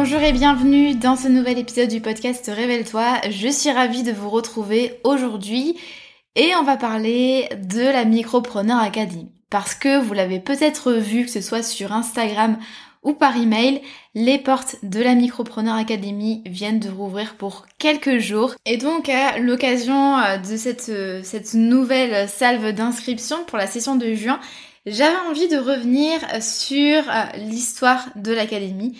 Bonjour et bienvenue dans ce nouvel épisode du podcast Révèle-toi. Je suis ravie de vous retrouver aujourd'hui et on va parler de la Micropreneur Academy. Parce que vous l'avez peut-être vu, que ce soit sur Instagram ou par email, les portes de la Micropreneur Academy viennent de rouvrir pour quelques jours. Et donc à l'occasion euh, de cette, euh, cette nouvelle salve d'inscription pour la session de juin, j'avais envie de revenir sur euh, l'histoire de l'académie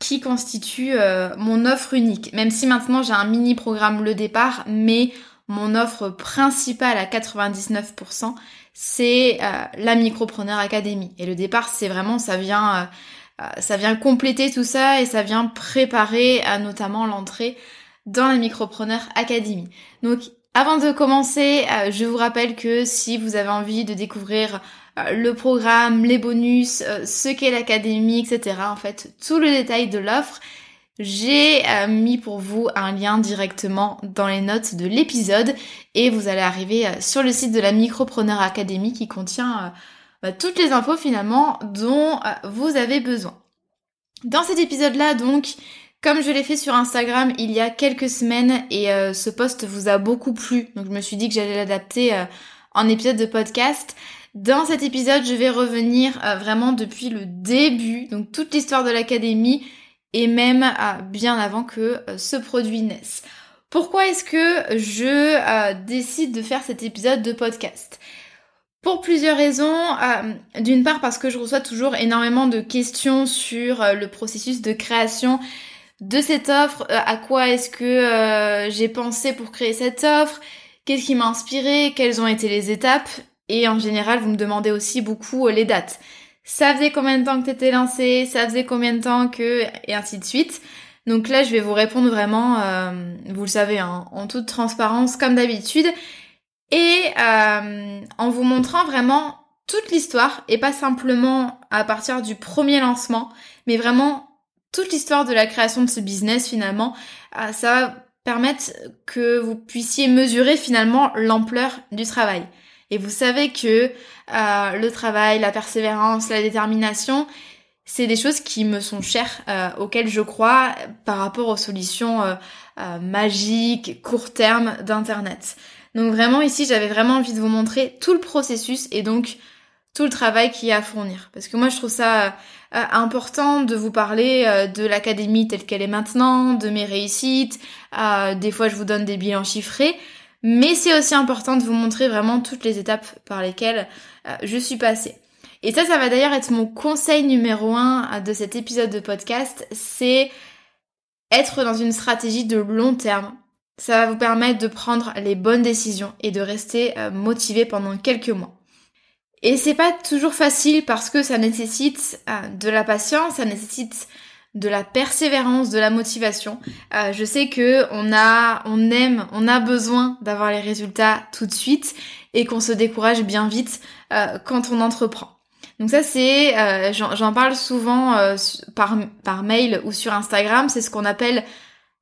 qui constitue euh, mon offre unique. Même si maintenant j'ai un mini programme le départ, mais mon offre principale à 99%, c'est euh, la Micropreneur Academy. Et le départ, c'est vraiment, ça vient, euh, ça vient compléter tout ça et ça vient préparer notamment l'entrée dans la Micropreneur Academy. Donc, avant de commencer, je vous rappelle que si vous avez envie de découvrir le programme, les bonus, euh, ce qu'est l'académie, etc. En fait, tout le détail de l'offre. J'ai euh, mis pour vous un lien directement dans les notes de l'épisode et vous allez arriver sur le site de la Micropreneur Academy qui contient bah, toutes les infos finalement dont vous avez besoin. Dans cet épisode-là, donc, comme je l'ai fait sur Instagram il y a quelques semaines et ce post vous a beaucoup plu, donc je me suis dit que j'allais l'adapter en épisode de podcast. Dans cet épisode, je vais revenir euh, vraiment depuis le début, donc toute l'histoire de l'académie et même euh, bien avant que euh, ce produit naisse. Pourquoi est-ce que je décide de faire cet épisode de podcast? Pour plusieurs raisons. D'une part parce que je reçois toujours énormément de questions sur le processus de création de cette offre, à quoi est-ce que j'ai pensé pour créer cette offre, qu'est-ce qui m'a inspiré, quelles ont été les étapes, et en général, vous me demandez aussi beaucoup euh, les dates. Ça faisait combien de temps que t'étais lancé Ça faisait combien de temps que... Et ainsi de suite. Donc là, je vais vous répondre vraiment, euh, vous le savez, hein, en toute transparence, comme d'habitude. Et euh, en vous montrant vraiment toute l'histoire, et pas simplement à partir du premier lancement, mais vraiment toute l'histoire de la création de ce business finalement. ça va permettre que vous puissiez mesurer finalement l'ampleur du travail. Et vous savez que euh, le travail, la persévérance, la détermination, c'est des choses qui me sont chères, euh, auxquelles je crois par rapport aux solutions euh, magiques, court terme d'Internet. Donc vraiment ici, j'avais vraiment envie de vous montrer tout le processus et donc tout le travail qu'il y a à fournir. Parce que moi, je trouve ça important de vous parler de l'académie telle qu'elle est maintenant, de mes réussites. des fois, je vous donne des bilans chiffrés. Mais c'est aussi important de vous montrer vraiment toutes les étapes par lesquelles euh, je suis passée. Et ça, ça va d'ailleurs être mon conseil numéro un euh, de cet épisode de podcast, c'est être dans une stratégie de long terme. Ça va vous permettre de prendre les bonnes décisions et de rester euh, motivé pendant quelques mois. Et c'est pas toujours facile parce que ça nécessite de la patience, ça nécessite de la persévérance, de la motivation. Euh, je sais que on a, on aime, on a besoin d'avoir les résultats tout de suite et qu'on se décourage bien vite euh, quand on entreprend. Donc ça c'est, euh, j'en parle souvent par, par mail ou sur Instagram, c'est ce qu'on appelle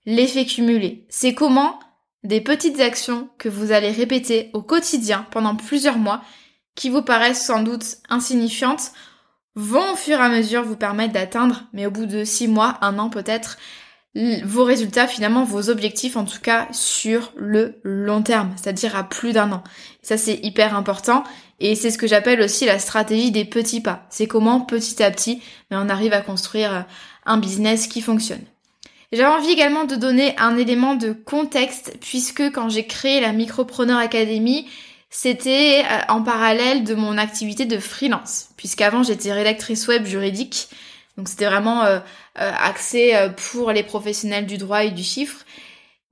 l'effet cumulé. C'est comment des petites actions que vous allez répéter au quotidien pendant plusieurs mois qui vous paraissent sans doute insignifiantes vont au fur et à mesure vous permettre d'atteindre, mais au bout de six mois, un an peut-être, vos résultats, finalement vos objectifs en tout cas sur le long terme, c'est-à-dire à plus d'un an. Ça c'est hyper important et c'est ce que j'appelle aussi la stratégie des petits pas. C'est comment petit à petit mais on arrive à construire un business qui fonctionne. J'avais envie également de donner un élément de contexte puisque quand j'ai créé la Micropreneur Academy, c'était euh, en parallèle de mon activité de freelance, puisqu'avant j'étais rédactrice web juridique, donc c'était vraiment euh, euh, axé pour les professionnels du droit et du chiffre.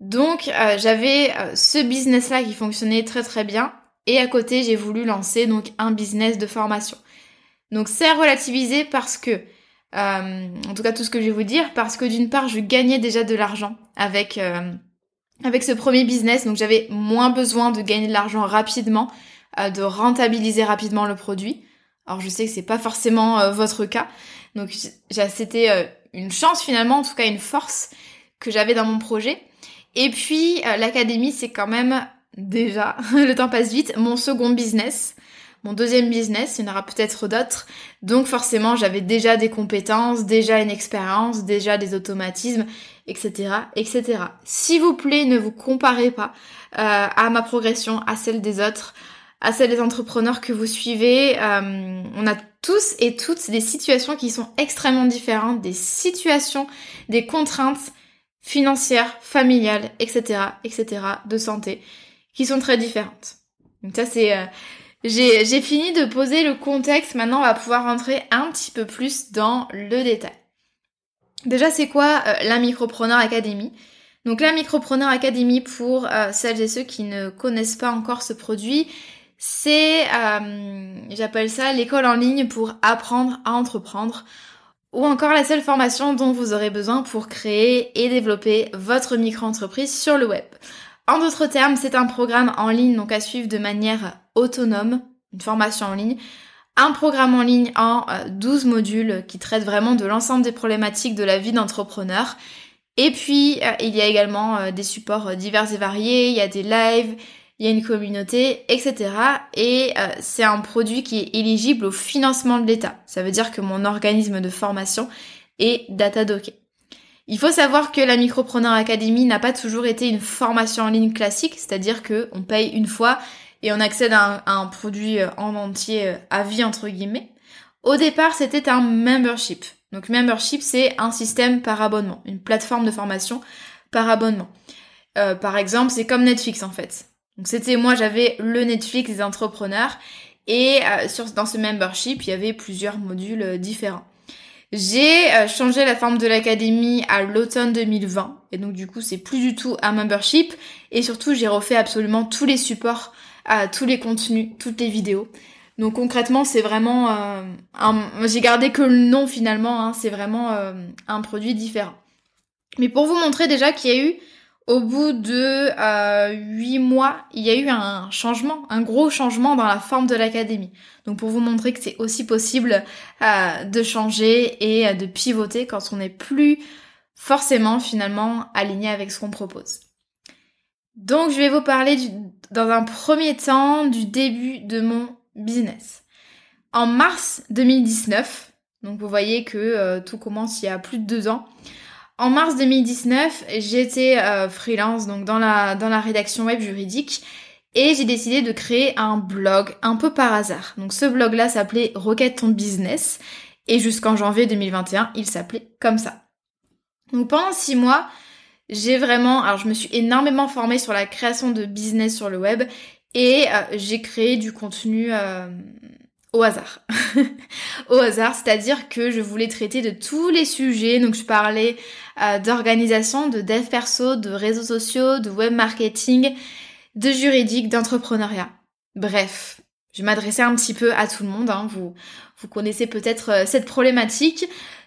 Donc j'avais ce business-là qui fonctionnait très très bien, et à côté j'ai voulu lancer donc un business de formation. Donc c'est relativisé parce que, en tout cas tout ce que je vais vous dire, parce que d'une part je gagnais déjà de l'argent avec avec ce premier business, donc j'avais moins besoin de gagner de l'argent rapidement, euh, de rentabiliser rapidement le produit. Alors je sais que c'est pas forcément euh, votre cas, donc c'était euh, une chance finalement, en tout cas une force que j'avais dans mon projet. Et puis l'académie, c'est quand même déjà, le temps passe vite, mon second business mon deuxième business, il y en aura peut-être d'autres. Donc forcément, j'avais déjà des compétences, déjà une expérience, déjà des automatismes, etc., etc. S'il vous plaît, ne vous comparez pas euh, à ma progression, à celle des autres, à celle des entrepreneurs que vous suivez. Euh, on a tous et toutes des situations qui sont extrêmement différentes, des situations, des contraintes financières, familiales, etc., etc., de santé, qui sont très différentes. Donc ça, c'est... Euh, j'ai fini de poser le contexte, maintenant on va pouvoir rentrer un petit peu plus dans le détail. Déjà, c'est quoi euh, la Micropreneur Academy? Donc la Micropreneur Academy, pour euh, celles et ceux qui ne connaissent pas encore ce produit, c'est, euh, j'appelle ça l'école en ligne pour apprendre à entreprendre, ou encore la seule formation dont vous aurez besoin pour créer et développer votre micro-entreprise sur le web. En d'autres termes, c'est un programme en ligne donc à suivre de manière autonome, une formation en ligne, un programme en ligne en 12 euh, modules qui traite vraiment de l'ensemble des problématiques de la vie d'entrepreneur. Et puis, euh, il y a également euh, des supports divers et variés, il y a des lives, il y a une communauté, etc. Et c'est un produit qui est éligible au financement de l'État. Ça veut dire que mon organisme de formation est Datadocké. Il faut savoir que la Micropreneur Academy n'a pas toujours été une formation en ligne classique, c'est-à-dire que on paye une fois et on accède à un, produit euh, en entier euh, à vie entre guillemets. Au départ, c'était un membership. Donc membership, c'est un système par abonnement, une plateforme de formation par abonnement. Euh, par exemple, c'est comme Netflix en fait. Donc c'était moi, j'avais le Netflix des entrepreneurs et sur, dans ce membership, il y avait plusieurs modules différents. J'ai euh, changé la forme de l'académie à l'automne 2020 et donc du coup c'est plus du tout un membership et surtout j'ai refait absolument tous les supports, euh, tous les contenus, toutes les vidéos. Donc concrètement c'est vraiment euh, un... j'ai gardé que le nom finalement, hein, c'est vraiment un produit différent. Mais pour vous montrer déjà qu'il y a eu au bout de euh, huit mois, il y a eu un changement, un gros changement dans la forme de l'académie. Donc pour vous montrer que c'est aussi possible euh, de changer et euh, de pivoter quand on n'est plus forcément finalement aligné avec ce qu'on propose. Donc je vais vous parler dans un premier temps du début de mon business. En mars 2019, donc vous voyez que tout commence il y a plus de deux ans, en mars 2019, j'étais euh, freelance donc dans la dans la rédaction web juridique et j'ai décidé de créer un blog un peu par hasard. Donc ce blog là s'appelait Rocket ton business et jusqu'en janvier 2021, il s'appelait comme ça. Donc pendant six mois, j'ai vraiment, alors je me suis énormément formée sur la création de business sur le web et euh, j'ai créé du contenu euh, au hasard. au hasard, c'est-à-dire que je voulais traiter de tous les sujets. Donc je parlais euh, d'organisation, de dev perso, de réseaux sociaux, de web marketing, de juridique, d'entrepreneuriat. Bref, je m'adressais un petit peu à tout le monde. Hein. Vous, vous connaissez peut-être euh, cette problématique.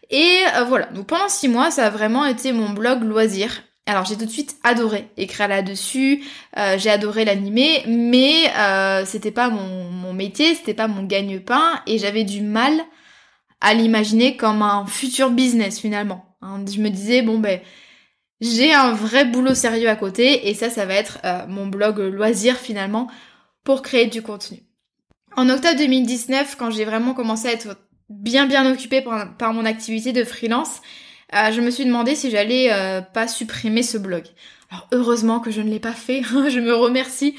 Et euh, voilà, donc pendant six mois, ça a vraiment été mon blog loisir. Alors j'ai tout de suite adoré écrire là-dessus, euh, j'ai adoré l'animer, mais euh, c'était pas mon, métier, c'était pas mon gagne-pain, et j'avais du mal à l'imaginer comme un futur business finalement. Hein. je me disais bon ben j'ai un vrai boulot sérieux à côté, et ça ça va être euh, mon blog loisir finalement pour créer du contenu. En octobre 2019, quand j'ai vraiment commencé à être bien bien occupée par, mon activité de freelance, euh, je me suis demandé si j'allais euh, pas supprimer ce blog. Alors heureusement que je ne l'ai pas fait, je me remercie.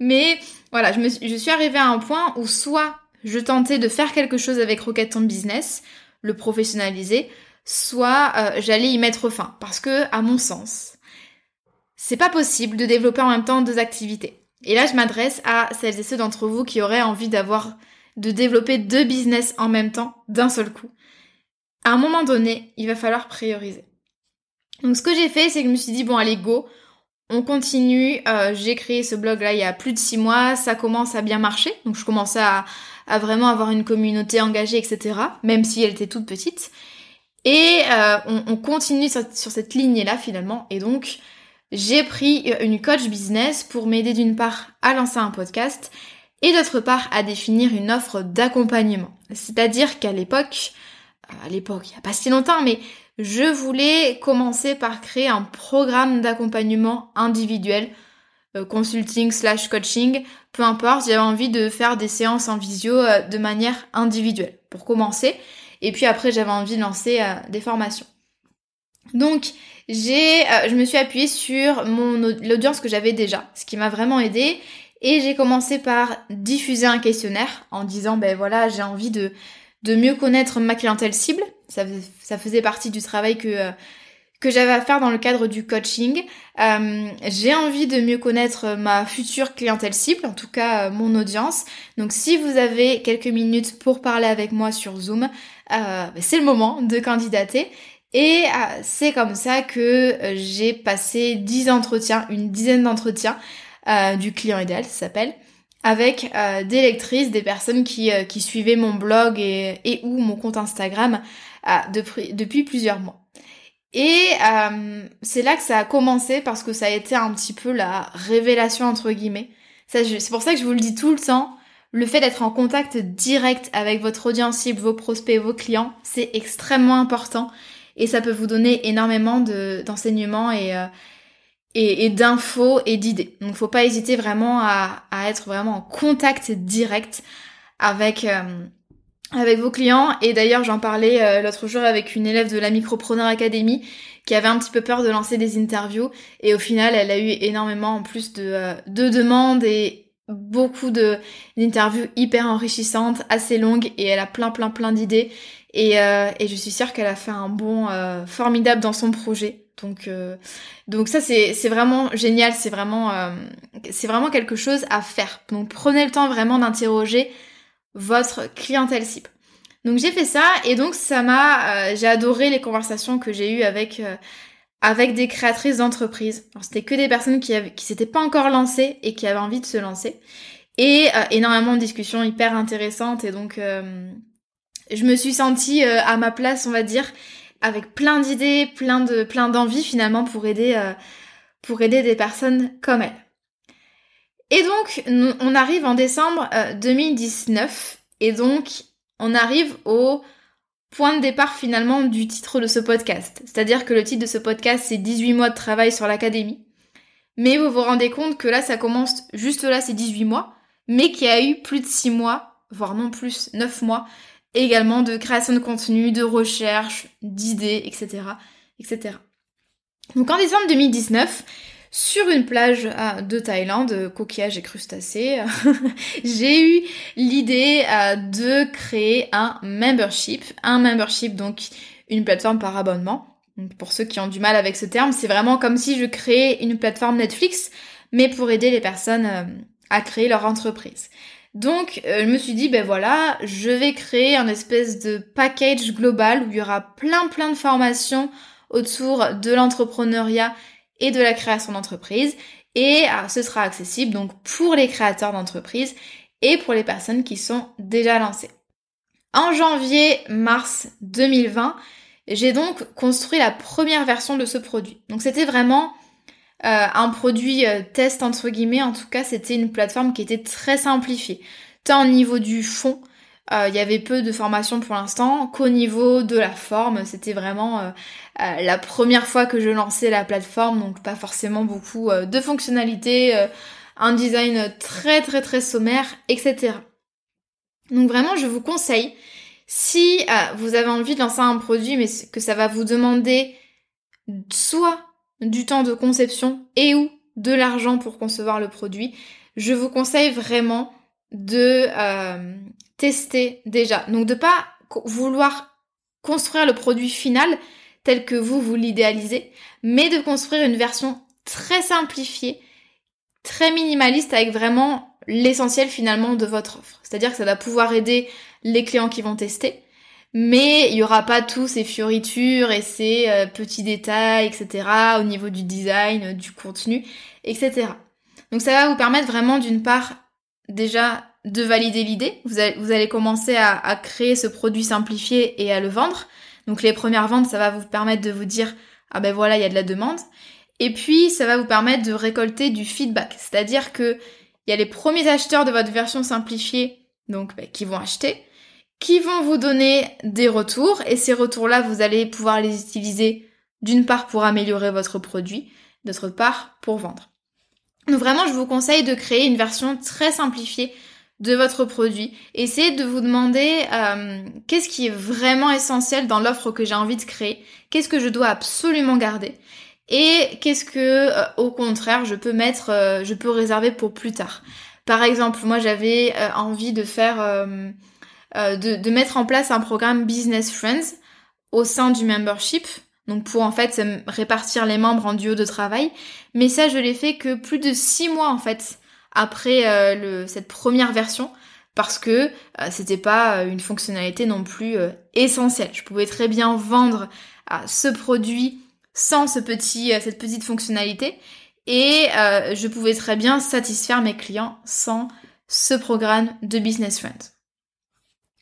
Mais voilà, je suis arrivée à un point où soit je tentais de faire quelque chose avec Rocket Business, le professionnaliser, soit euh, j'allais y mettre fin. Parce que, à mon sens, c'est pas possible de développer en même temps deux activités. Et là, je m'adresse à celles et ceux d'entre vous qui auraient envie d'avoir, de développer deux business en même temps, d'un seul coup. À un moment donné, il va falloir prioriser. Donc, ce que j'ai fait, c'est que je me suis dit, bon, allez, go. On continue. Euh, j'ai créé ce blog là il y a plus de six mois. Ça commence à bien marcher. Donc, je commençais à, vraiment avoir une communauté engagée, etc. Même si elle était toute petite. Et euh, on, continue sur, cette ligne-là finalement. Et donc, j'ai pris euh, une coach business pour m'aider d'une part à lancer un podcast et d'autre part à définir une offre d'accompagnement. C'est-à-dire qu'à l'époque, à l'époque, il n'y a pas si longtemps, mais je voulais commencer par créer un programme d'accompagnement individuel, consulting slash coaching, peu importe, j'avais envie de faire des séances en visio de manière individuelle pour commencer. Et puis après, j'avais envie de lancer euh, des formations. Donc, euh, je me suis appuyée sur l'audience que j'avais déjà, ce qui m'a vraiment aidé. Et j'ai commencé par diffuser un questionnaire en disant, ben voilà, j'ai envie de, de mieux connaître ma clientèle cible. Ça, faisait partie du travail que, euh, que j'avais à faire dans le cadre du coaching. Euh, j'ai envie de mieux connaître ma future clientèle cible, en tout cas euh, mon audience. Donc si vous avez quelques minutes pour parler avec moi sur Zoom, euh, ben, c'est le moment de candidater. Et c'est comme ça que j'ai passé 10 entretiens, une dizaine d'entretiens du client idéal, ça s'appelle, avec des lectrices, des personnes qui, qui suivaient mon blog et, et ou mon compte Instagram depuis, depuis plusieurs mois. Et euh, c'est là que ça a commencé parce que ça a été un petit peu la révélation entre guillemets. C'est pour ça que je vous le dis tout le temps. Le fait d'être en contact direct avec votre audience cible, vos prospects, vos clients, c'est extrêmement important et ça peut vous donner énormément d'enseignements euh, et, et, d'infos et d'idées. Donc faut pas hésiter vraiment à, être vraiment en contact direct avec, euh, avec vos clients. Et d'ailleurs, j'en parlais euh, l'autre jour avec une élève de la Micropreneur Academy qui avait un petit peu peur de lancer des interviews. Et au final, elle a eu énormément en plus de, euh, de demandes et beaucoup d'interviews hyper enrichissantes, assez longues. Et elle a plein, plein, plein d'idées. Et, et je suis sûre qu'elle a fait un bon formidable dans son projet. Donc, donc ça c'est vraiment génial. C'est vraiment c'est vraiment quelque chose à faire. Donc prenez le temps vraiment d'interroger votre clientèle cible. Donc j'ai fait ça et donc ça m'a, euh, j'ai adoré les conversations que j'ai eues avec euh, avec des créatrices d'entreprises. C'était que des personnes qui avaient, qui s'étaient pas encore lancées et qui avaient envie de se lancer et euh, énormément de discussions hyper intéressantes et donc je me suis sentie à ma place on va dire avec plein d'idées, plein de plein d'envies finalement pour aider aider des personnes comme elles. Et donc, on arrive en décembre 2019, euh, et donc, on arrive au point de départ finalement du titre de ce podcast. C'est-à-dire que le titre de ce podcast, c'est 18 mois de travail sur l'académie. Mais vous vous rendez compte que là, ça commence juste là, c'est 18 mois, mais qu'il y a eu plus de 6 mois, voire non plus, 9 mois, également de création de contenu, de recherche, d'idées, etc., etc. Donc en décembre 2019, sur une plage euh, de Thaïlande, coquillages et crustacés, j'ai eu l'idée euh, de créer un membership. Un membership, donc une plateforme par abonnement. pour ceux qui ont du mal avec ce terme, c'est vraiment comme si je créais une plateforme Netflix, mais pour aider les personnes euh, à créer leur entreprise. Donc, je me suis dit, ben voilà, je vais créer un espèce de package global où il y aura plein plein de formations autour de l'entrepreneuriat et de la création d'entreprise. Et euh, ce sera accessible donc pour les créateurs d'entreprise et pour les personnes qui sont déjà lancées. En janvier-mars 2020, j'ai donc construit la première version de ce produit. Donc c'était vraiment euh, un produit euh, test entre guillemets, en tout cas c'était une plateforme qui était très simplifiée, tant au niveau du fond euh, il y avait peu de formation pour l'instant, qu'au niveau de la forme, c'était vraiment euh, euh, la première fois que je lançais la plateforme, donc pas forcément beaucoup de fonctionnalités, un design très très très sommaire, etc. Donc vraiment, je vous conseille, si euh, vous avez envie de lancer un produit, mais que ça va vous demander soit du temps de conception et ou de l'argent pour concevoir le produit, je vous conseille vraiment de euh, tester déjà. Donc de pas vouloir construire le produit final tel que vous vous l'idéalisez, mais de construire une version très simplifiée, très minimaliste avec vraiment l'essentiel finalement de votre offre. C'est-à-dire que ça va pouvoir aider les clients qui vont tester, mais il y aura pas tous ces fioritures et ces euh, petits détails, etc. au niveau du design, du contenu, etc. Donc ça va vous permettre vraiment d'une part déjà de valider l'idée. Vous allez, vous allez commencer à, à, créer ce produit simplifié et à le vendre. Donc les premières ventes, ça va vous permettre de vous dire ah ben voilà, il y a de la demande. Et puis ça va vous permettre de récolter du feedback. C'est-à-dire que il y a les premiers acheteurs de votre version simplifiée, donc ben, qui vont acheter, qui vont vous donner des retours. Et ces retours-là, vous allez pouvoir les utiliser d'une part pour améliorer votre produit, d'autre part pour vendre. Donc vraiment, je vous conseille de créer une version très simplifiée de votre produit. Essayez de vous demander euh, qu'est-ce qui est vraiment essentiel dans l'offre que j'ai envie de créer, qu'est-ce que je dois absolument garder? Et qu'est-ce que euh, au contraire je peux mettre, euh, je peux réserver pour plus tard? Par exemple, moi j'avais envie de faire, de, de mettre en place un programme Business Friends au sein du membership donc pour en fait répartir les membres en duo de travail. Mais ça, je l'ai fait que plus de six mois en fait après euh, le, cette première version parce que euh, c'était pas euh, une fonctionnalité non plus essentielle. Je pouvais très bien vendre ce produit sans ce petit, cette petite fonctionnalité et je pouvais très bien satisfaire mes clients sans ce programme de Business Friends.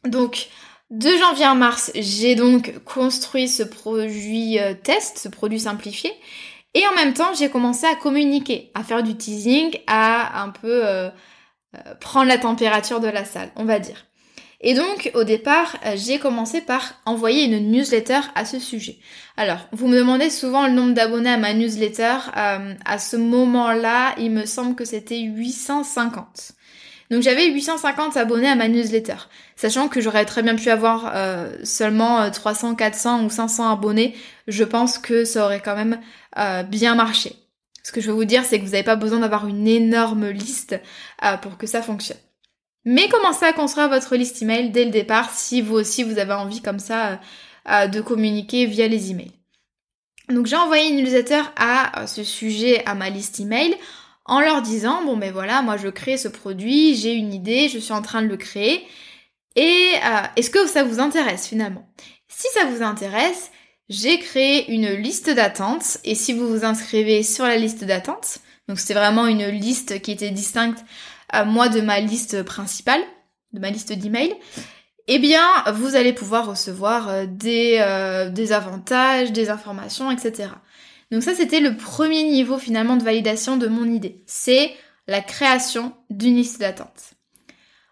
Donc de janvier à mars, j'ai donc construit ce produit euh, test, ce produit simplifié. Et en même temps, j'ai commencé à communiquer, à faire du teasing, à un peu euh, euh, prendre la température de la salle, on va dire. Et donc, au départ, j'ai commencé par envoyer une newsletter à ce sujet. Alors, vous me demandez souvent le nombre d'abonnés à ma newsletter. à ce moment-là, il me semble que c'était 850. Donc j'avais 850 abonnés à ma newsletter, sachant que j'aurais très bien pu avoir euh, seulement 300, euh, 400 ou 500 abonnés. Je pense que ça aurait quand même euh, bien marché. Ce que je veux vous dire, c'est que vous n'avez pas besoin d'avoir une énorme liste pour que ça fonctionne. Mais commencez à construire votre liste email dès le départ si vous aussi vous avez envie comme ça de communiquer via les emails? Donc j'ai envoyé une newsletter à ce sujet à ma liste email en leur disant bon ben voilà, moi je crée ce produit, j'ai une idée, je suis en train de le créer. Et euh, est-ce que ça vous intéresse finalement? Si ça vous intéresse, j'ai créé une liste d'attente et si vous vous inscrivez sur la liste d'attente, donc c'est vraiment une liste qui était distincte à moi de ma liste principale, de ma liste d'emails, eh bien vous allez pouvoir recevoir euh, des, euh, des avantages, des informations, etc. Donc ça, c'était le premier niveau finalement de validation de mon idée. C'est la création d'une liste d'attente.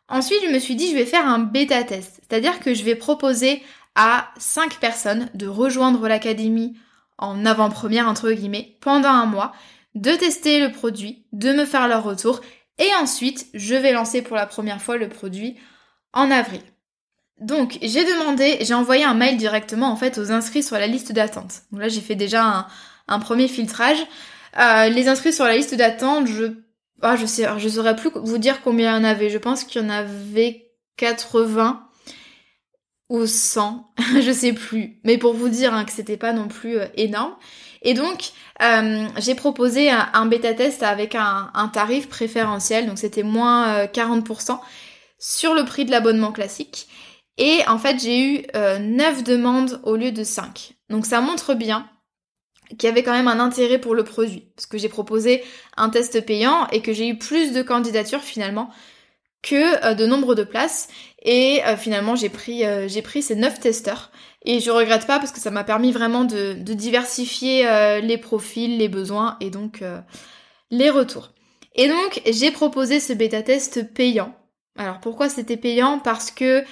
Ensuite, je me suis dit, je vais faire un bêta test. C'est-à-dire que je vais proposer à 5 personnes de rejoindre l'académie en avant-première, entre guillemets, pendant un mois, de tester le produit, de me faire leur retour, et ensuite, je vais lancer pour la première fois le produit en avril. Donc, j'ai demandé, j'ai envoyé un mail directement, en fait, aux inscrits sur la liste d'attente. Donc là, j'ai fait déjà un, un premier filtrage. Euh, les inscrits sur la liste d'attente, je ah, je sais, je saurais plus vous dire combien il y en avait. Je pense qu'il y en avait 80 ou 100, je sais plus. Mais pour vous dire hein, que c'était pas non plus euh, énorme. Et donc, euh, j'ai proposé un, bêta test avec un, tarif préférentiel, donc c'était moins 40% sur le prix de l'abonnement classique. Et en fait, j'ai eu 9 demandes au lieu de 5. Donc ça montre bien qui avait quand même un intérêt pour le produit. Parce que j'ai proposé un test payant et que j'ai eu plus de candidatures finalement que euh, de nombre de places. Et euh, finalement j'ai pris, euh, pris ces 9 testeurs. Et je regrette pas parce que ça m'a permis vraiment de, de diversifier les profils, les besoins et donc les retours. Et donc j'ai proposé ce bêta test payant. Alors pourquoi c'était payant? Parce que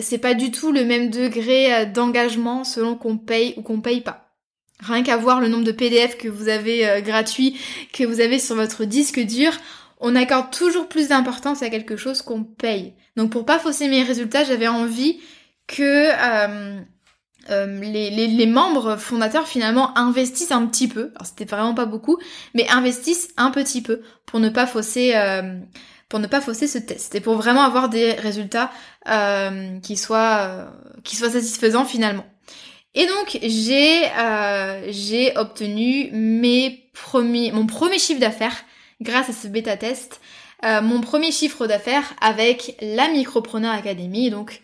c'est pas du tout le même degré d'engagement selon qu'on paye ou qu'on paye pas. Rien qu'à voir le nombre de PDF que vous avez euh, gratuits, que vous avez sur votre disque dur, on accorde toujours plus d'importance à quelque chose qu'on paye. Donc pour pas fausser mes résultats, j'avais envie que euh, euh, les, les, membres fondateurs finalement investissent un petit peu. Alors c'était vraiment pas beaucoup, mais investissent un petit peu pour ne pas fausser euh, pour ne pas fausser ce test et pour vraiment avoir des résultats qui soient qui soient satisfaisants finalement. Et donc j'ai j'ai obtenu mes premiers mon premier chiffre d'affaires grâce à ce bêta test. mon premier chiffre d'affaires avec la Micropreneur Academy, donc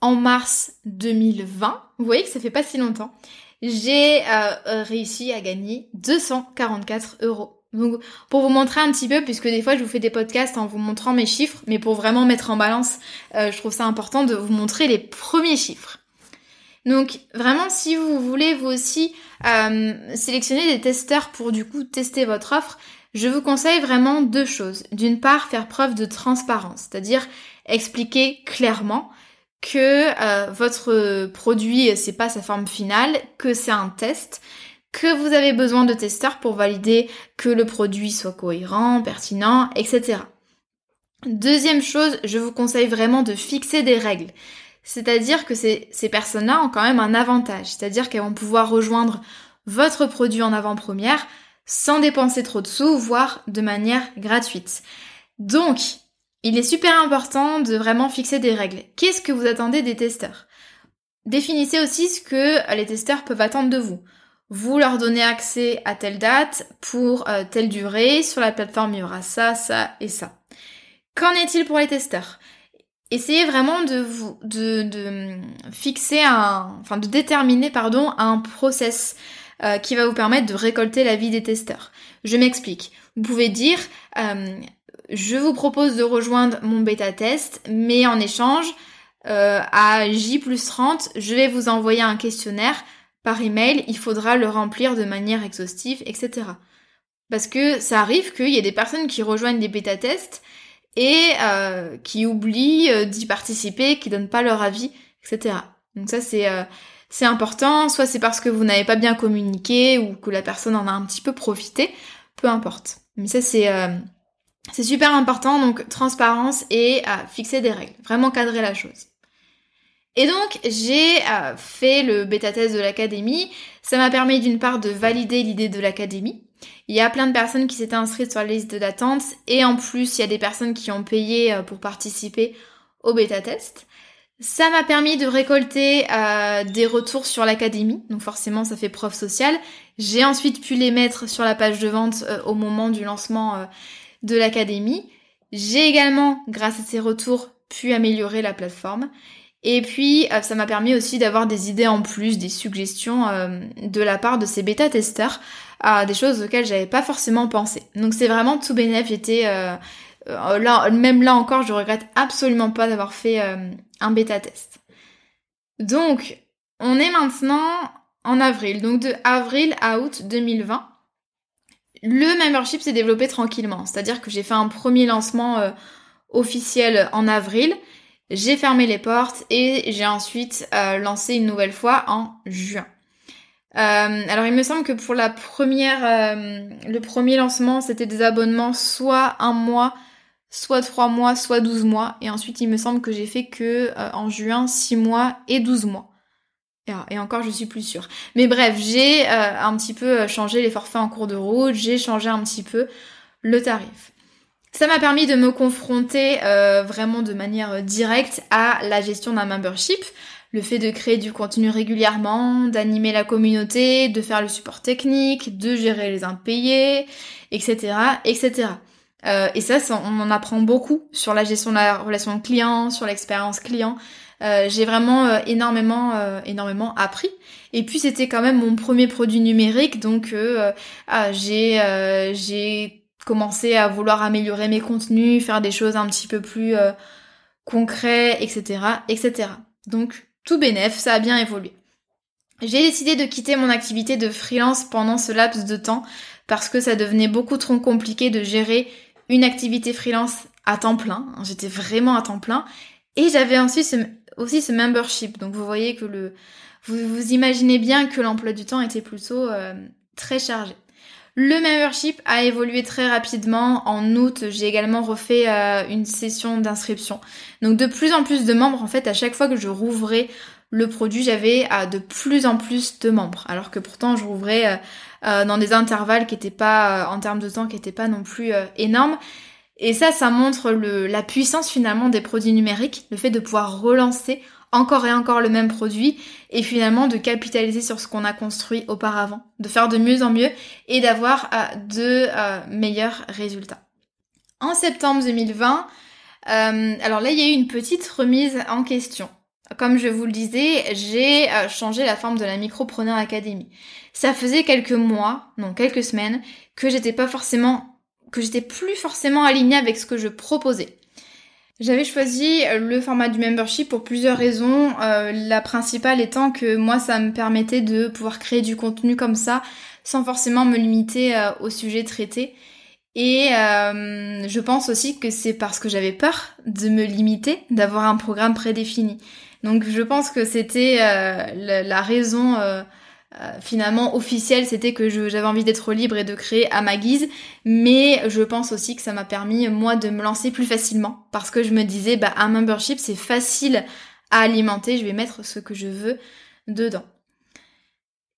en mars 2020, vous voyez que ça fait pas si longtemps, j'ai euh, réussi à gagner 244 euros. Donc pour vous montrer un petit peu, puisque des fois je vous fais des podcasts en vous montrant mes chiffres, mais pour vraiment mettre en balance, euh, je trouve ça important de vous montrer les premiers chiffres. Donc vraiment si vous voulez vous aussi euh, sélectionner des testeurs pour du coup tester votre offre, je vous conseille vraiment deux choses. D'une part, faire preuve de transparence, c'est-à-dire expliquer clairement que euh, votre produit c'est pas sa forme finale, que c'est un test, que vous avez besoin de testeurs pour valider que le produit soit cohérent, pertinent, etc. Deuxième chose, je vous conseille vraiment de fixer des règles. C'est-à-dire que ces, personnes-là ont quand même un avantage, c'est-à-dire qu'elles vont pouvoir rejoindre votre produit en avant-première sans dépenser trop de sous, voire de manière gratuite. Donc, il est super important de vraiment fixer des règles. Qu'est-ce que vous attendez des testeurs? Définissez aussi ce que les testeurs peuvent attendre de vous. Vous leur donnez accès à telle date pour euh, telle durée. Sur la plateforme, il y aura ça, ça et ça. Qu'en est-il pour les testeurs? Essayez vraiment de vous de, de fixer un enfin de déterminer pardon un process euh, qui va vous permettre de récolter l'avis des testeurs. Je m'explique. Vous pouvez dire euh, je vous propose de rejoindre mon bêta test, mais en échange, euh, à J plus 30, je vais vous envoyer un questionnaire par email, il faudra le remplir de manière exhaustive, etc. Parce que ça arrive qu'il y ait des personnes qui rejoignent des bêta tests et euh, qui oublient euh, d'y participer, qui donnent pas leur avis, etc. Donc ça c'est c'est important, soit c'est parce que vous n'avez pas bien communiqué ou que la personne en a un petit peu profité, peu importe. Mais ça c'est c'est super important, donc transparence et euh, fixer des règles, vraiment cadrer la chose. Et donc j'ai euh, fait le bêta test de l'académie. Ça m'a permis d'une part de valider l'idée de l'académie. Il y a plein de personnes qui s'étaient inscrites sur la liste d'attente et en plus il y a des personnes qui ont payé euh, pour participer au bêta test. Ça m'a permis de récolter des retours sur l'académie, donc forcément ça fait preuve sociale. J'ai ensuite pu les mettre sur la page de vente au moment du lancement de l'académie. J'ai également, grâce à ces retours, pu améliorer la plateforme. Et puis, euh, ça m'a permis aussi d'avoir des idées en plus, des suggestions euh, de la part de ces bêta-testeurs, à des choses auxquelles j'avais pas forcément pensé. Donc c'est vraiment tout bénéf. J'étais euh, là, même là encore, je regrette absolument pas d'avoir fait un bêta-test. Donc, on est maintenant en avril, donc de avril à août 2020. Le membership s'est développé tranquillement, c'est-à-dire que j'ai fait un premier lancement euh, officiel en avril, j'ai fermé les portes et j'ai ensuite euh, lancé une nouvelle fois en juin. Euh, alors il me semble que pour la première, le premier lancement, c'était des abonnements soit un mois, soit trois mois, soit 12 mois, et ensuite il me semble que j'ai fait que en juin 6 mois et 12 mois. Et encore, je suis plus sûre. Mais bref, j'ai euh, un petit peu euh, changé les forfaits en cours de route, j'ai changé un petit peu le tarif. Ça m'a permis de me confronter euh, vraiment de manière directe à la gestion d'un membership, le fait de créer du contenu régulièrement, d'animer la communauté, de faire le support technique, de gérer les impayés, etc., etc. et ça, on en apprend beaucoup sur la gestion de la relation client, sur l'expérience client. Euh, j'ai vraiment euh, énormément, euh, énormément appris. Et puis c'était quand même mon premier produit numérique, donc ah, j'ai, j'ai commencé à vouloir améliorer mes contenus, faire des choses un petit peu plus concrets, etc., etc. Donc tout bénef, ça a bien évolué. J'ai décidé de quitter mon activité de freelance pendant ce laps de temps parce que ça devenait beaucoup trop compliqué de gérer une activité freelance à temps plein. J'étais vraiment à temps plein. Et j'avais ensuite aussi ce membership. Donc vous voyez que le, vous, vous imaginez bien que l'emploi du temps était plutôt euh, très chargé. Le membership a évolué très rapidement. En août, j'ai également refait euh, une session d'inscription. Donc de plus en plus de membres, en fait, à chaque fois que je rouvrais le produit, j'avais euh, de plus en plus de membres. Alors que pourtant, je rouvrais euh, dans des intervalles qui n'étaient pas, en termes de temps, qui n'étaient pas non plus énormes. Et ça, ça montre la puissance finalement des produits numériques, le fait de pouvoir relancer encore et encore le même produit et finalement de capitaliser sur ce qu'on a construit auparavant, de faire de mieux en mieux et d'avoir euh, de euh, meilleurs résultats. En septembre 2020, euh, alors là il y a eu une petite remise en question. Comme je vous le disais, j'ai changé la forme de la Micropreneur Academy. Ça faisait quelques mois, non quelques semaines, que j'étais pas forcément, que j'étais plus forcément alignée avec ce que je proposais. J'avais choisi le format du membership pour plusieurs raisons. Euh, la principale étant que moi, ça me permettait de pouvoir créer du contenu comme ça, sans forcément me limiter euh, au sujet traité. Et euh, je pense aussi que c'est parce que j'avais peur de me limiter, d'avoir un programme prédéfini. Donc je pense que c'était la, la, raison euh, finalement officiel, c'était que j'avais envie d'être libre et de créer à ma guise, mais je pense aussi que ça m'a permis moi de me lancer plus facilement parce que je me disais bah un membership c'est facile à alimenter, je vais mettre ce que je veux dedans.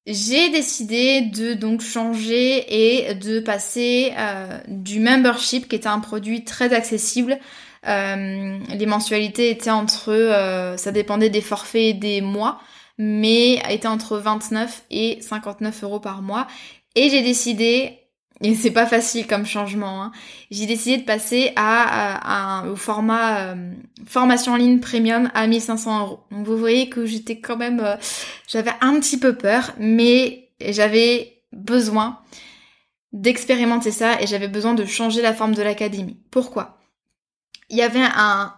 J'ai décidé de donc changer et de passer euh, du membership qui était un produit très accessible. Euh, les mensualités étaient entre, ça dépendait des forfaits et des mois mais était entre 29 et 59 euros par mois. Et j'ai décidé, et c'est pas facile comme changement, hein, j'ai décidé de passer à, au format euh, formation en ligne premium à 1500 euros. Donc vous voyez que j'étais quand même, euh, j'avais un petit peu peur, mais j'avais besoin d'expérimenter ça et j'avais besoin de changer la forme de l'académie. Pourquoi? Il y avait un,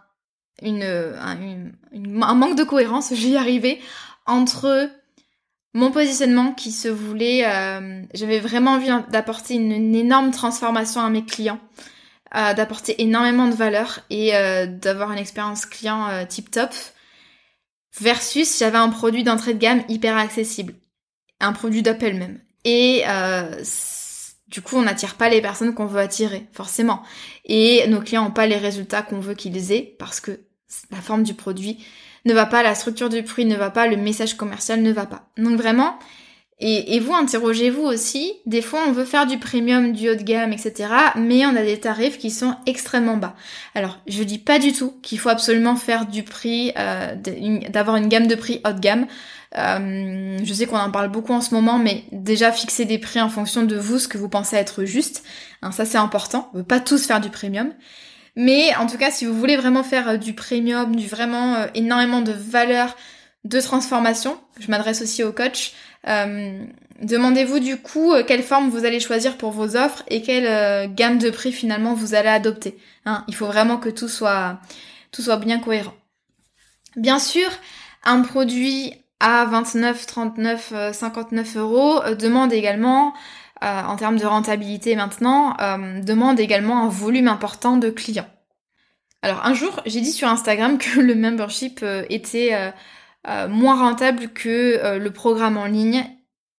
une, un, un manque de cohérence, j'y arrivais entre mon positionnement qui se voulait, euh, j'avais vraiment envie d'apporter une, énorme transformation à mes clients, euh, d'apporter énormément de valeur et euh, d'avoir une expérience client tip top, versus j'avais un produit d'entrée de gamme hyper accessible, un produit d'Apple même. Et du coup, on n'attire pas les personnes qu'on veut attirer, forcément. Et nos clients n'ont pas les résultats qu'on veut qu'ils aient parce que la forme du produit ne va pas, la structure du prix ne va pas, le message commercial ne va pas. Donc vraiment, et, vous interrogez-vous aussi, des fois on veut faire du premium, du haut de gamme, etc. Mais on a des tarifs qui sont extrêmement bas. Alors je dis pas du tout qu'il faut absolument faire du prix, euh, d'avoir une gamme de prix haut de gamme. Euh, je sais qu'on en parle beaucoup en ce moment, mais déjà fixer des prix en fonction de vous, ce que vous pensez être juste. Hein, ça c'est important. On veut pas tous faire du premium. Mais en tout cas, si vous voulez vraiment faire euh, du premium, du vraiment euh, énormément de valeur, de transformation, je m'adresse aussi aux coachs, euh, demandez-vous du coup quelle forme vous allez choisir pour vos offres et quelle gamme de prix finalement vous allez adopter. Hein. il faut vraiment que tout soit, tout soit bien cohérent. Bien sûr, un produit à 29, 39, 59 euros demande également euh, en termes de rentabilité maintenant, euh, demande également un volume important de clients. Alors un jour, j'ai dit sur Instagram que le membership euh, était moins rentable que le programme en ligne.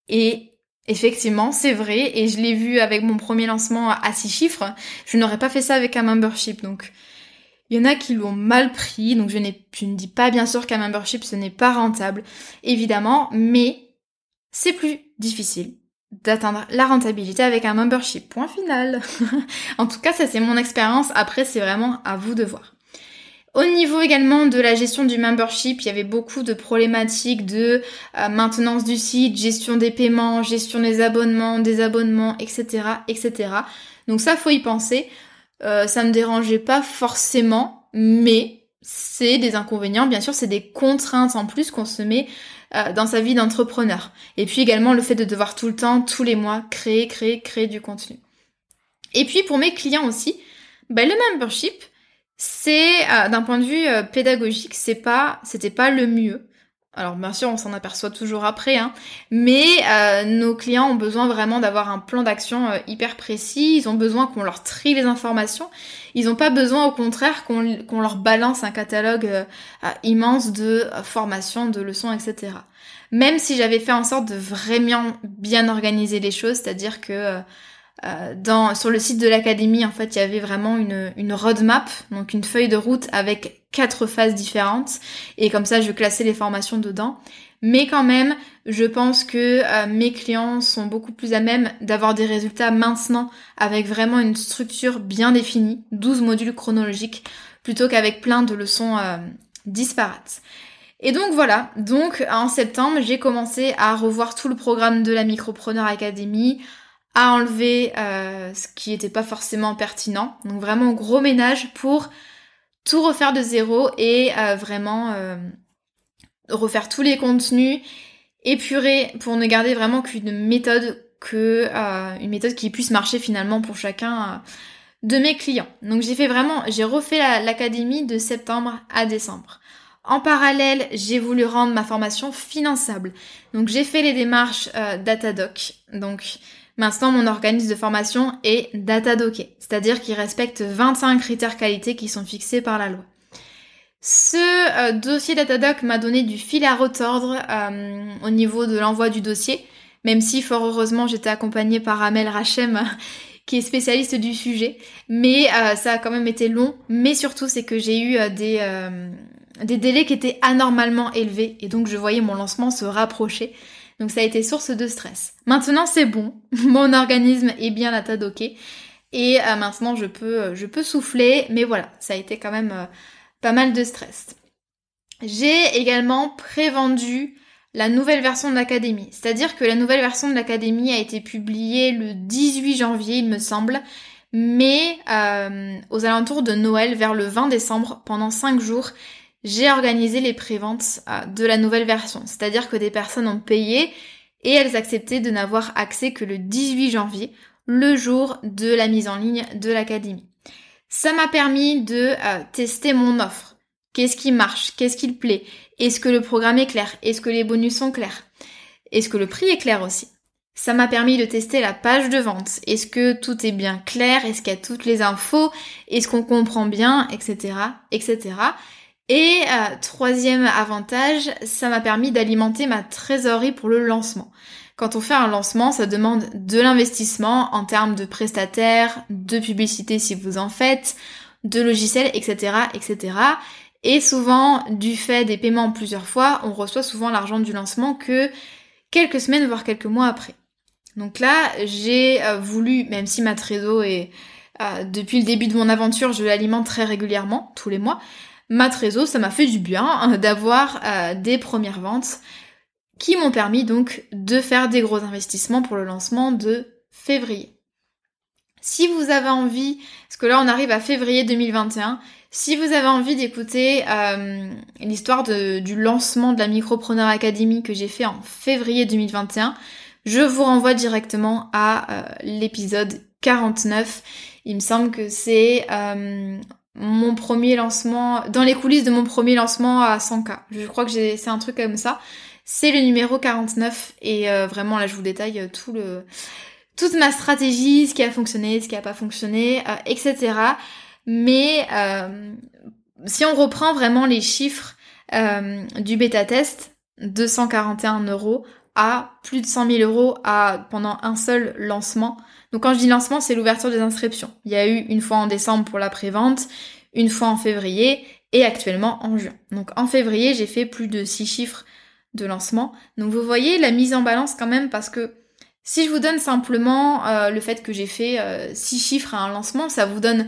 Et effectivement, c'est vrai. Et je l'ai vu avec mon premier lancement à 6 chiffres. Je n'aurais pas fait ça avec un membership. Donc il y en a qui l'ont mal pris, donc je, je ne dis pas bien sûr qu'un membership ce n'est pas rentable, évidemment, mais c'est plus difficile d'atteindre la rentabilité avec un membership. Point final. en tout cas, ça c'est mon expérience. Après, c'est vraiment à vous de voir. Au niveau également de la gestion du membership, il y avait beaucoup de problématiques de euh, maintenance du site, gestion des paiements, gestion des abonnements, des abonnements, etc., etc. Donc ça, faut y penser. Euh, ça me dérangeait pas forcément, mais c'est des inconvénients. Bien sûr, c'est des contraintes en plus qu'on se met euh, dans sa vie d'entrepreneur. Et puis également le fait de devoir tout le temps, tous les mois, créer, créer, créer du contenu. Et puis pour mes clients aussi, ben, le membership, c'est euh, d'un point de vue euh, pédagogique, c'est pas, c'était pas le mieux. Alors bien sûr, on s'en aperçoit toujours après, hein, mais euh, nos clients ont besoin vraiment d'avoir un plan d'action euh, hyper précis, ils ont besoin qu'on leur trie les informations, ils n'ont pas besoin au contraire qu'on leur balance un catalogue euh, immense de formations, de leçons, etc. Même si j'avais fait en sorte de vraiment bien organiser les choses, c'est-à-dire que euh, sur le site de l'académie, en fait, il y avait vraiment une, une roadmap, donc une feuille de route avec quatre phases différentes. Et comme ça, je classais les formations dedans. Mais quand même, je pense que euh, mes clients sont beaucoup plus à même d'avoir des résultats maintenant avec vraiment une structure bien définie, 12 modules chronologiques, plutôt qu'avec plein de leçons euh, disparates. Et donc voilà, donc en septembre, j'ai commencé à revoir tout le programme de la Micropreneur Academy, à enlever euh, ce qui n'était pas forcément pertinent. Donc vraiment gros ménage pour tout refaire de zéro et euh, vraiment euh, refaire tous les contenus, épurer pour ne garder vraiment qu'une méthode que une méthode qui puisse marcher finalement pour chacun de mes clients. Donc j'ai fait vraiment, j'ai refait l'académie de septembre à décembre. En parallèle, j'ai voulu rendre ma formation finançable. Donc j'ai fait les démarches Datadoc. Donc Maintenant, mon organisme de formation est datadocké, c'est-à-dire qu'il respecte 25 critères qualité qui sont fixés par la loi. Ce euh, dossier Datadoc m'a donné du fil à retordre euh, au niveau de l'envoi du dossier, même si fort heureusement j'étais accompagnée par Amel Rachem qui est spécialiste du sujet, mais euh, ça a quand même été long, mais surtout c'est que j'ai eu des, des délais qui étaient anormalement élevés et donc je voyais mon lancement se rapprocher. Donc ça a été source de stress. Maintenant c'est bon, mon organisme est bien atadoké et euh, maintenant je peux, euh, je peux souffler, mais voilà, ça a été quand même euh, pas mal de stress. J'ai également prévendu la nouvelle version de l'académie. C'est-à-dire que la nouvelle version de l'académie a été publiée le 18 janvier, il me semble, mais aux alentours de Noël, vers le 20 décembre, pendant 5 jours, j'ai organisé les préventes euh, de la nouvelle version. C'est-à-dire que des personnes ont payé et elles acceptaient de n'avoir accès que le 18 janvier, le jour de la mise en ligne de l'académie. Ça m'a permis de euh, tester mon offre. Qu'est-ce qui marche? Qu'est-ce qui plaît? Est-ce que le programme est clair? Est-ce que les bonus sont clairs? Est-ce que le prix est clair aussi? Ça m'a permis de tester la page de vente. Est-ce que tout est bien clair? Est-ce qu'il y a toutes les infos? Est-ce qu'on comprend bien? Etc. Etc. Et euh, troisième avantage, ça m'a permis d'alimenter ma trésorerie pour le lancement. Quand on fait un lancement, ça demande de l'investissement en termes de prestataires, de publicité si vous en faites, de logiciels, etc., etc. Et souvent, du fait des paiements plusieurs fois, on reçoit souvent l'argent du lancement que quelques semaines, voire quelques mois après. Donc là, j'ai euh, voulu, même si ma trésorerie est... Euh, depuis le début de mon aventure, je l'alimente très régulièrement, tous les mois, ma trésor, ça m'a fait du bien hein, d'avoir euh, des premières ventes qui m'ont permis donc de faire des gros investissements pour le lancement de février. Si vous avez envie, parce que là on arrive à février 2021, si vous avez envie d'écouter euh, l'histoire du lancement de la Micropreneur Academy que j'ai fait en février 2021, je vous renvoie directement à euh, l'épisode 49. Il me semble que c'est mon premier lancement, dans les coulisses de mon premier lancement à 100K. Je crois que c'est un truc comme ça. C'est le numéro 49 et euh, vraiment là je vous détaille euh, tout le, toute ma stratégie, ce qui a fonctionné, ce qui a pas fonctionné, euh, etc. Mais si on reprend vraiment les chiffres du bêta test, 241 euros à plus de 100 000 euros à, pendant un seul lancement. Donc quand je dis lancement, c'est l'ouverture des inscriptions. Il y a eu une fois en décembre pour la prévente, une fois en février et actuellement en juin. Donc en février, j'ai fait plus de 6 chiffres de lancement. Donc vous voyez la mise en balance quand même parce que si je vous donne simplement euh, le fait que j'ai fait 6 euh, chiffres à un lancement, ça vous donne...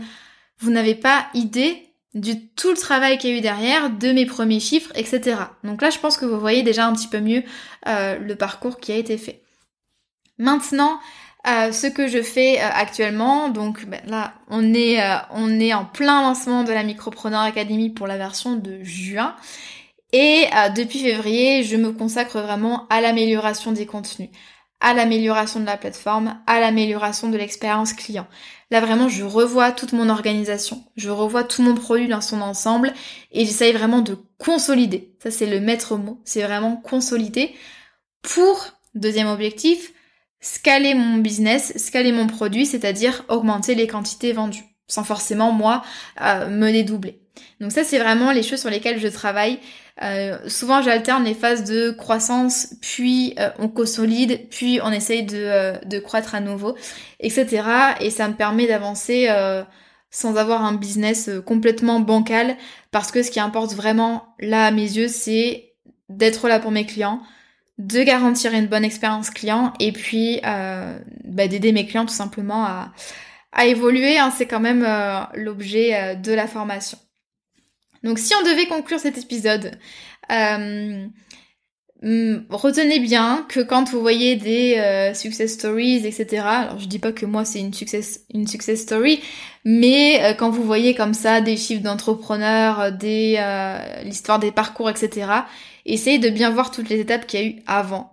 Vous n'avez pas idée du tout le travail qu'il y a eu derrière, de mes premiers chiffres, etc. Donc là, je pense que vous voyez déjà un petit peu mieux euh, le parcours qui a été fait. Maintenant, euh, ce que je fais euh, actuellement, donc ben, là, on est, on est en plein lancement de la Micropreneur Academy pour la version de juin. Et depuis février, je me consacre vraiment à l'amélioration des contenus, à l'amélioration de la plateforme, à l'amélioration de l'expérience client. Là vraiment, je revois toute mon organisation, je revois tout mon produit dans son ensemble et j'essaye vraiment de consolider. Ça c'est le maître mot, c'est vraiment consolider pour, deuxième objectif, scaler mon business, scaler mon produit, c'est-à-dire augmenter les quantités vendues, sans forcément moi euh, me dédoubler. Donc ça, c'est vraiment les choses sur lesquelles je travaille. Euh, souvent, j'alterne les phases de croissance, puis euh, on consolide, puis on essaye de, euh, de, croître à nouveau, etc. Et ça me permet d'avancer sans avoir un business complètement bancal, parce que ce qui importe vraiment là à mes yeux, c'est d'être là pour mes clients, de garantir une bonne expérience client, et puis bah, d'aider mes clients tout simplement à, à évoluer. Hein, c'est quand même l'objet de la formation. Donc si on devait conclure cet épisode, euh, hmm, retenez bien que quand vous voyez des euh, success stories, etc. Alors je dis pas que moi c'est une success une success story, mais euh, quand vous voyez comme ça des chiffres d'entrepreneurs, des l'histoire des parcours, etc. Essayez de bien voir toutes les étapes qu'il y a eu avant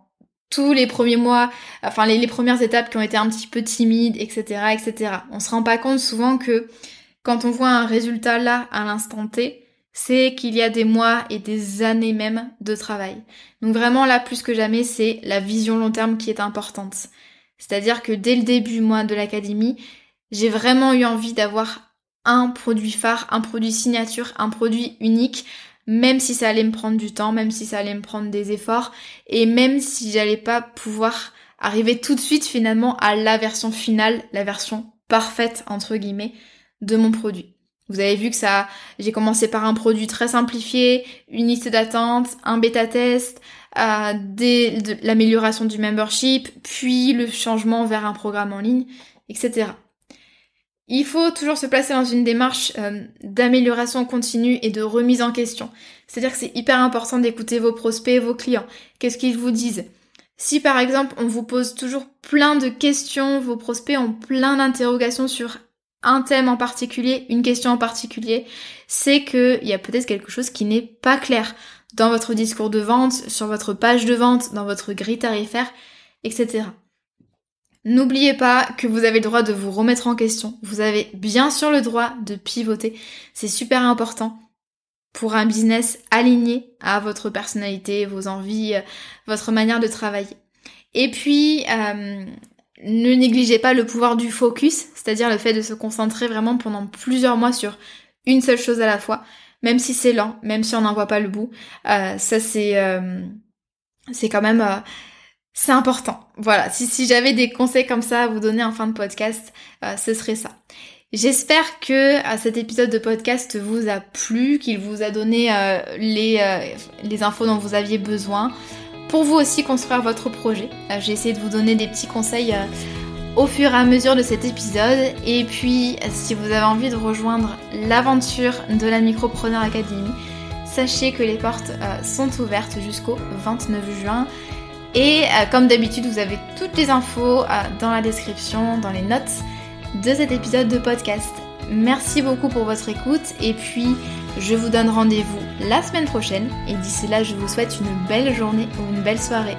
tous les premiers mois, enfin les, les, premières étapes qui ont été un petit peu timides, etc., etc. On se rend pas compte souvent que quand on voit un résultat là à l'instant T, c'est qu'il y a des mois et des années même de travail. Donc vraiment là, plus que jamais, c'est la vision long terme qui est importante. C'est-à-dire que dès le début, moi, de l'académie, j'ai vraiment eu envie d'avoir un produit phare, un produit signature, un produit unique, même si ça allait me prendre du temps, même si ça allait me prendre des efforts, et même si j'allais pas pouvoir arriver tout de suite finalement à la version finale, la version parfaite, entre guillemets, de mon produit. Vous avez vu que ça, j'ai commencé par un produit très simplifié, une liste d'attente, un bêta test, euh, l'amélioration du membership, puis le changement vers un programme en ligne, etc. Il faut toujours se placer dans une démarche euh, d'amélioration continue et de remise en question. C'est-à-dire que c'est hyper important d'écouter vos prospects, vos clients. Qu'est-ce qu'ils vous disent? Si par exemple on vous pose toujours plein de questions, vos prospects ont plein d'interrogations sur un thème en particulier, une question en particulier, c'est qu'il y a peut-être quelque chose qui n'est pas clair dans votre discours de vente, sur votre page de vente, dans votre grille tarifaire, etc. N'oubliez pas que vous avez le droit de vous remettre en question. Vous avez bien sûr le droit de pivoter. C'est super important pour un business aligné à votre personnalité, vos envies, euh, votre manière de travailler. Et puis, euh, ne négligez pas le pouvoir du focus, c'est-à-dire le fait de se concentrer vraiment pendant plusieurs mois sur une seule chose à la fois, même si c'est lent, même si on n'en voit pas le bout. Euh, ça c'est euh, c'est quand même euh, c'est important. Voilà, si, j'avais des conseils comme ça à vous donner en fin de podcast, ce serait ça. J'espère que cet épisode de podcast vous a plu, qu'il vous a donné les infos dont vous aviez besoin pour vous aussi construire votre projet. Euh, j'ai essayé de vous donner des petits conseils euh, au fur et à mesure de cet épisode. Et puis, si vous avez envie de rejoindre l'aventure de la Micropreneur Academy, sachez que les portes euh, sont ouvertes jusqu'au 29 juin. Et comme d'habitude, vous avez toutes les infos dans la description, dans les notes de cet épisode de podcast. Merci beaucoup pour votre écoute et puis je vous donne rendez-vous la semaine prochaine et d'ici là je vous souhaite une belle journée ou une belle soirée.